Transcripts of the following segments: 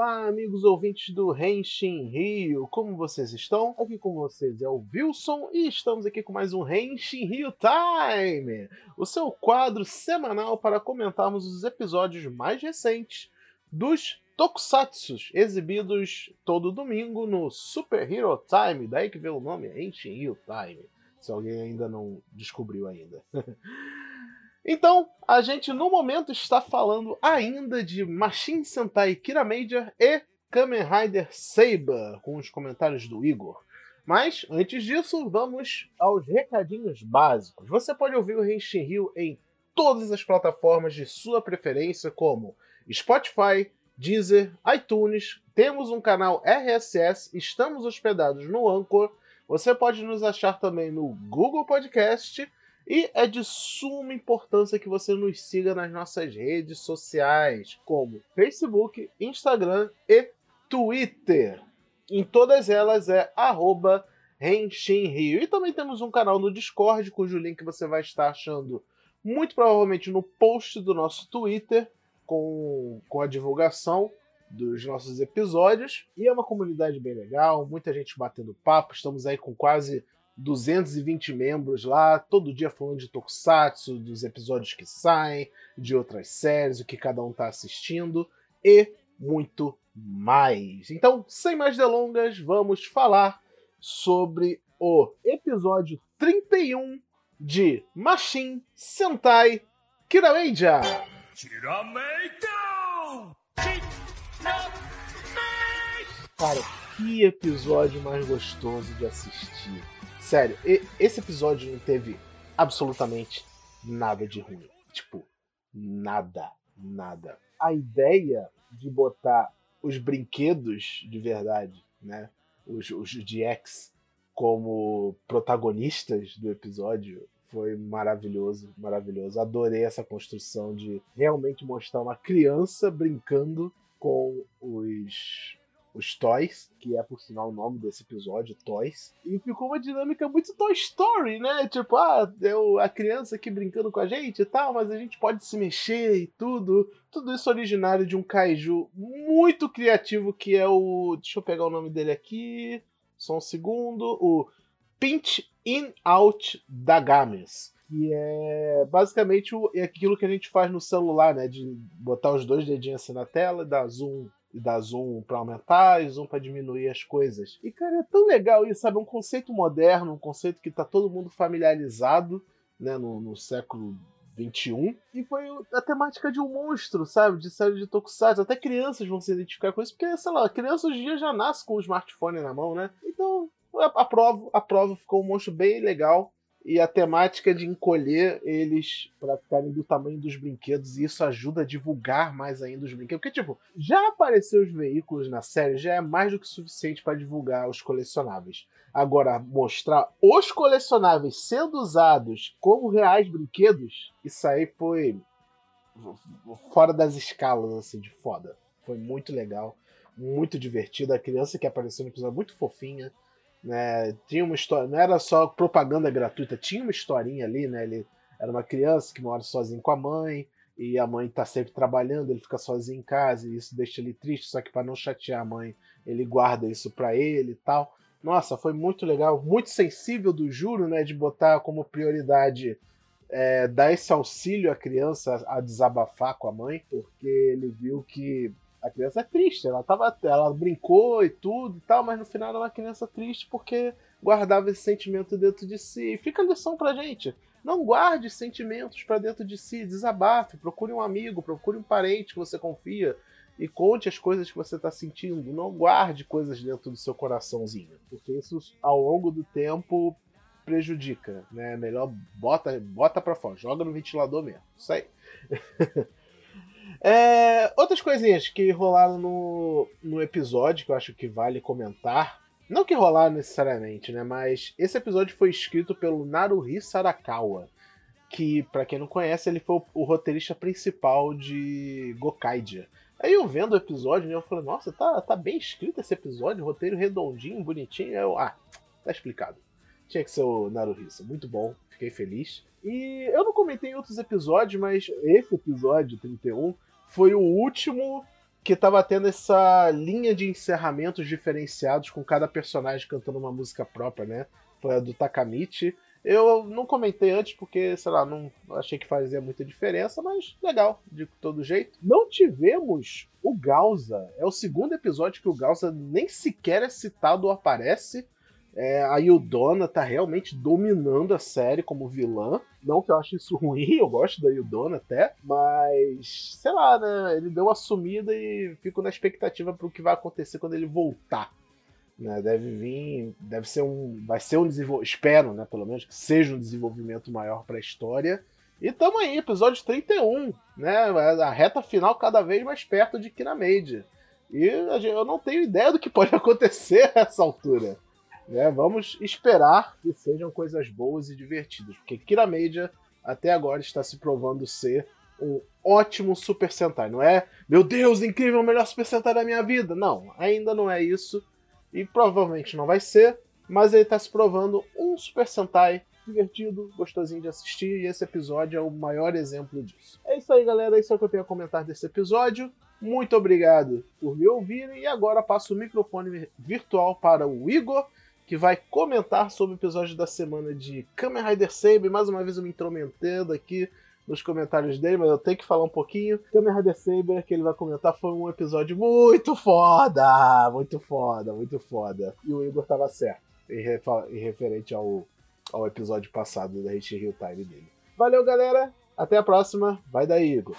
Olá, amigos ouvintes do Renshin Rio, como vocês estão? Aqui com vocês é o Wilson e estamos aqui com mais um Renshin Rio Time, o seu quadro semanal para comentarmos os episódios mais recentes dos Tokusatsus, exibidos todo domingo no Super Hero Time, daí que vem o nome Renshin Rio Time, se alguém ainda não descobriu ainda. Então, a gente no momento está falando ainda de Machine Sentai Kira Major e Kamen Rider Saber, com os comentários do Igor. Mas, antes disso, vamos aos recadinhos básicos. Você pode ouvir o Henshin Rio em todas as plataformas de sua preferência, como Spotify, Deezer, iTunes. Temos um canal RSS, estamos hospedados no Anchor. Você pode nos achar também no Google Podcast e é de suma importância que você nos siga nas nossas redes sociais, como Facebook, Instagram e Twitter. Em todas elas é arroba Rio. E também temos um canal no Discord, cujo link você vai estar achando muito provavelmente no post do nosso Twitter, com, com a divulgação dos nossos episódios. E é uma comunidade bem legal, muita gente batendo papo. Estamos aí com quase 220 membros lá, todo dia falando de Tokusatsu, dos episódios que saem, de outras séries, o que cada um está assistindo e muito mais. Então, sem mais delongas, vamos falar sobre o episódio 31 de Machine Sentai Kirameija. Cara, que episódio mais gostoso de assistir. Sério, esse episódio não teve absolutamente nada de ruim. Tipo, nada, nada. A ideia de botar os brinquedos de verdade, né? Os, os DX como protagonistas do episódio foi maravilhoso, maravilhoso. Adorei essa construção de realmente mostrar uma criança brincando com os os Toys, que é por sinal o nome desse episódio, Toys. E ficou uma dinâmica muito Toy Story, né? Tipo, ah, eu, a criança aqui brincando com a gente e tal, mas a gente pode se mexer e tudo. Tudo isso originário de um kaiju muito criativo que é o. Deixa eu pegar o nome dele aqui. Só um segundo. O Pinch In Out da Games. Que é basicamente é aquilo que a gente faz no celular, né? De botar os dois dedinhos assim na tela dar zoom e dar zoom para aumentar e zoom para diminuir as coisas. E cara, é tão legal isso, sabe? Um conceito moderno, um conceito que tá todo mundo familiarizado, né, no, no século 21. E foi a temática de um monstro, sabe? De série de Tokusatsu. Até crianças vão se identificar com isso, porque, sei lá, a criança hoje em dia já nasce com o smartphone na mão, né? Então, a prova, a prova ficou um monstro bem legal e a temática de encolher eles para ficarem do tamanho dos brinquedos, e isso ajuda a divulgar mais ainda os brinquedos. Porque, tipo, já apareceu os veículos na série, já é mais do que suficiente para divulgar os colecionáveis. Agora, mostrar os colecionáveis sendo usados como reais brinquedos, isso aí foi fora das escalas, assim, de foda. Foi muito legal, muito divertido. A criança que apareceu no episódio muito fofinha. Né? Tinha uma história, não era só propaganda gratuita, tinha uma historinha ali, né? Ele era uma criança que mora sozinho com a mãe e a mãe tá sempre trabalhando, ele fica sozinho em casa e isso deixa ele triste, só que para não chatear a mãe, ele guarda isso para ele e tal. Nossa, foi muito legal, muito sensível do Juro, né, de botar como prioridade é, dar esse auxílio à criança a desabafar com a mãe, porque ele viu que a criança é triste, ela tava, ela brincou e tudo e tal, mas no final ela é uma criança triste porque guardava esse sentimento dentro de si. E fica a lição pra gente. Não guarde sentimentos para dentro de si, desabafe, procure um amigo, procure um parente que você confia e conte as coisas que você está sentindo. Não guarde coisas dentro do seu coraçãozinho, porque isso ao longo do tempo prejudica, né? Melhor bota, bota para fora, joga no ventilador mesmo. Isso aí. É, outras coisinhas que rolaram no, no episódio que eu acho que vale comentar. Não que rolaram necessariamente, né? Mas esse episódio foi escrito pelo Naruhi Sarakawa. Que, para quem não conhece, ele foi o, o, roteirista principal de Gokaidia. Aí eu vendo o episódio, né, eu falei, nossa, tá, tá bem escrito esse episódio, roteiro redondinho, bonitinho. Aí eu, ah, tá explicado. Tinha que ser o Naruhisa. Muito bom, fiquei feliz. E eu não comentei em outros episódios, mas esse episódio 31 foi o último que tava tendo essa linha de encerramentos diferenciados com cada personagem cantando uma música própria, né? Foi a do Takamichi. Eu não comentei antes porque, sei lá, não achei que fazia muita diferença, mas legal, de todo jeito. Não tivemos o Gausa. É o segundo episódio que o Gausa nem sequer é citado ou aparece. É, a Yudona tá realmente dominando a série como vilã. Não que eu ache isso ruim, eu gosto da Yudona até, mas sei lá, né? Ele deu uma sumida e fico na expectativa pro que vai acontecer quando ele voltar. Né, deve vir, deve ser um, vai ser um desenvolvimento, espero, né, pelo menos que seja um desenvolvimento maior para a história. E tamo aí, episódio 31, né, a reta final cada vez mais perto de Kinamedia. E eu não tenho ideia do que pode acontecer nessa altura. Né? Vamos esperar que sejam coisas boas e divertidas, porque Kiramedia até agora está se provando ser um ótimo Super Sentai. Não é, meu Deus, incrível, o melhor Super Sentai da minha vida. Não, ainda não é isso e provavelmente não vai ser, mas ele está se provando um Super Sentai divertido, gostosinho de assistir, e esse episódio é o maior exemplo disso. É isso aí, galera, é isso que eu tenho a comentar desse episódio. Muito obrigado por me ouvirem, e agora passo o microfone virtual para o Igor, que vai comentar sobre o episódio da semana de Kamen Rider Saber. Mais uma vez eu me intrometendo aqui nos comentários dele, mas eu tenho que falar um pouquinho. Kamen Rider Saber, que ele vai comentar, foi um episódio muito foda! Muito foda, muito foda. E o Igor tava certo, em, referente ao, ao episódio passado da Hit Hill Time dele. Valeu, galera! Até a próxima. Vai daí, Igor.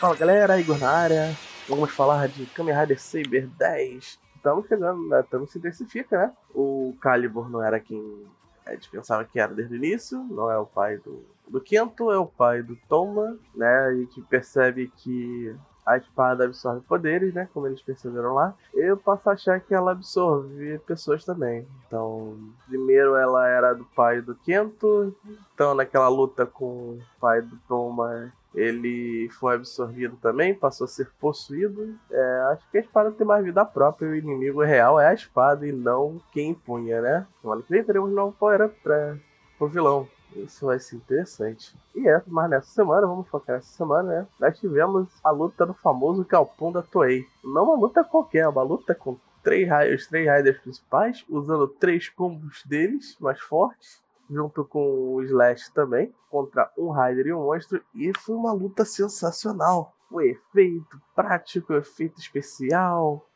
Fala galera, Igor na área. Vamos falar de Kamen Rider Saber 10. Estamos chegando, né? Estamos se intensifica, né? O Calibur não era quem a gente pensava que era desde o início, não é o pai do, do Kento, é o pai do Toma, né? A gente percebe que a espada absorve poderes, né? Como eles perceberam lá. Eu posso achar que ela absorve pessoas também. Então, primeiro ela era do pai do Kento. Então, naquela luta com o pai do Toma, ele foi absorvido também, passou a ser possuído. É, acho que a espada tem mais vida própria. O inimigo real é a espada e não quem punha, né? Olha que teremos novo power para o vilão. Isso vai ser interessante. E é, mas nessa semana, vamos focar nessa semana, né? Nós tivemos a luta do famoso Galpão da Toei. Não uma luta qualquer, é uma luta com três, os três raiders principais, usando três combos deles mais fortes, junto com o Slash também, contra um Raider e um monstro. E foi uma luta sensacional. Foi efeito prático, efeito especial,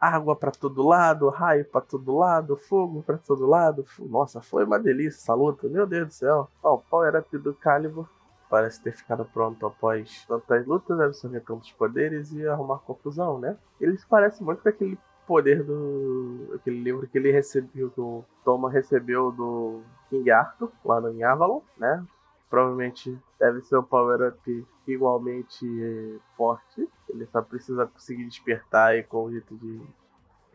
água para todo lado, raio para todo lado, fogo para todo lado. Nossa, foi uma delícia essa luta, meu Deus do céu. Ó, o Power Up do Calibur parece ter ficado pronto após tantas lutas, absorver tantos poderes e arrumar confusão, né? Eles parecem muito com aquele poder do. aquele livro que ele recebeu, que o Toma recebeu do King Arthur, lá no Avalon, né? Provavelmente deve ser um power-up igualmente forte. Ele só precisa conseguir despertar e com o jeito de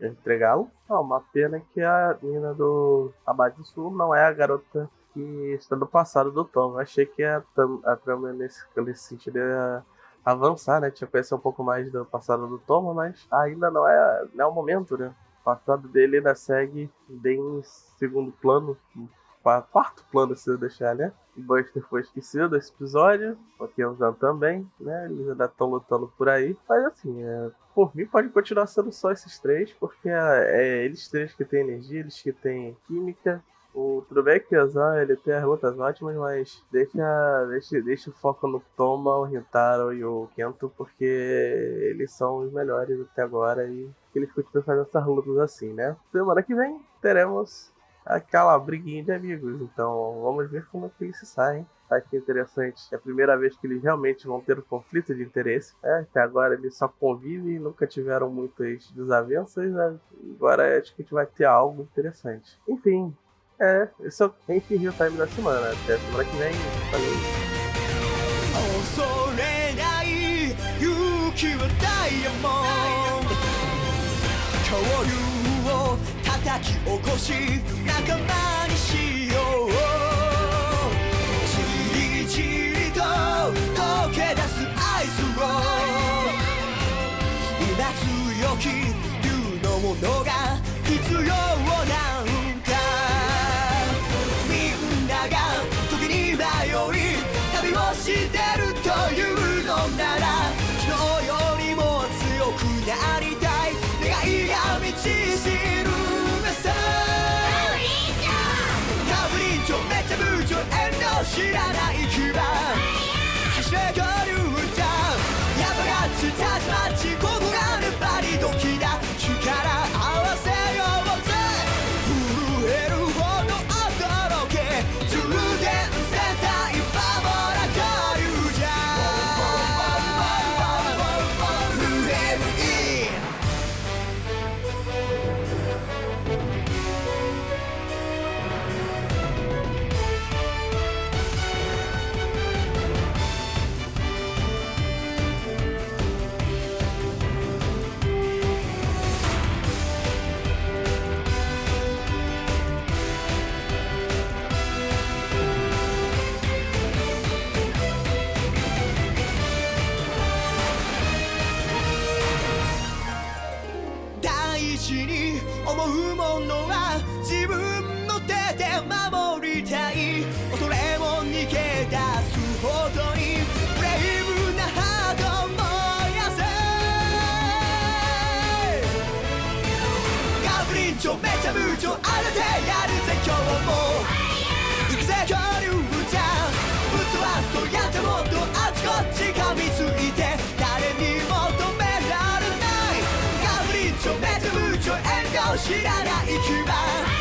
entregá-lo. Ah, uma pena que a menina do Abade Sul não é a garota que está no passado do Tom. Eu achei que a, a trama nesse, nesse sentido avançar, né? Tinha conhecer um pouco mais do passado do Toma, mas ainda não é, não é o momento, né? O passado dele ainda segue bem em segundo plano, quarto plano, se eu deixar, né? O Buster foi esquecido desse episódio, o Kenzan também, né? Eles ainda estão lutando por aí. Mas assim, é, por mim pode continuar sendo só esses três, porque é, é eles três que têm energia, eles que têm química, o, tudo bem que o Zan, ele tem as lutas ótimas, mas deixa, deixa, deixa o foco no Toma, o Rintaro e o Kento, porque eles são os melhores até agora e eles continuam fazendo essas lutas assim, né? Semana que vem teremos aquela briguinha de amigos, então vamos ver como é que eles se saem. Acho interessante. É a primeira vez que eles realmente vão ter um conflito de interesse. É, até agora eles só convivem, nunca tiveram muitas desavenças. Né? Agora acho que a gente vai ter algo interessante. Enfim, é, esse é o Enfim Rio Time da semana. né? Até semana que vem. Valeu. 恐竜を叩き起こし仲間にしようじりじりと溶け出すアイスを今強き竜のものが必要しら恐竜じゃやってもっとあちこち噛みついて誰にも止められないガブリンチョメジャムチョ遠慮知らない基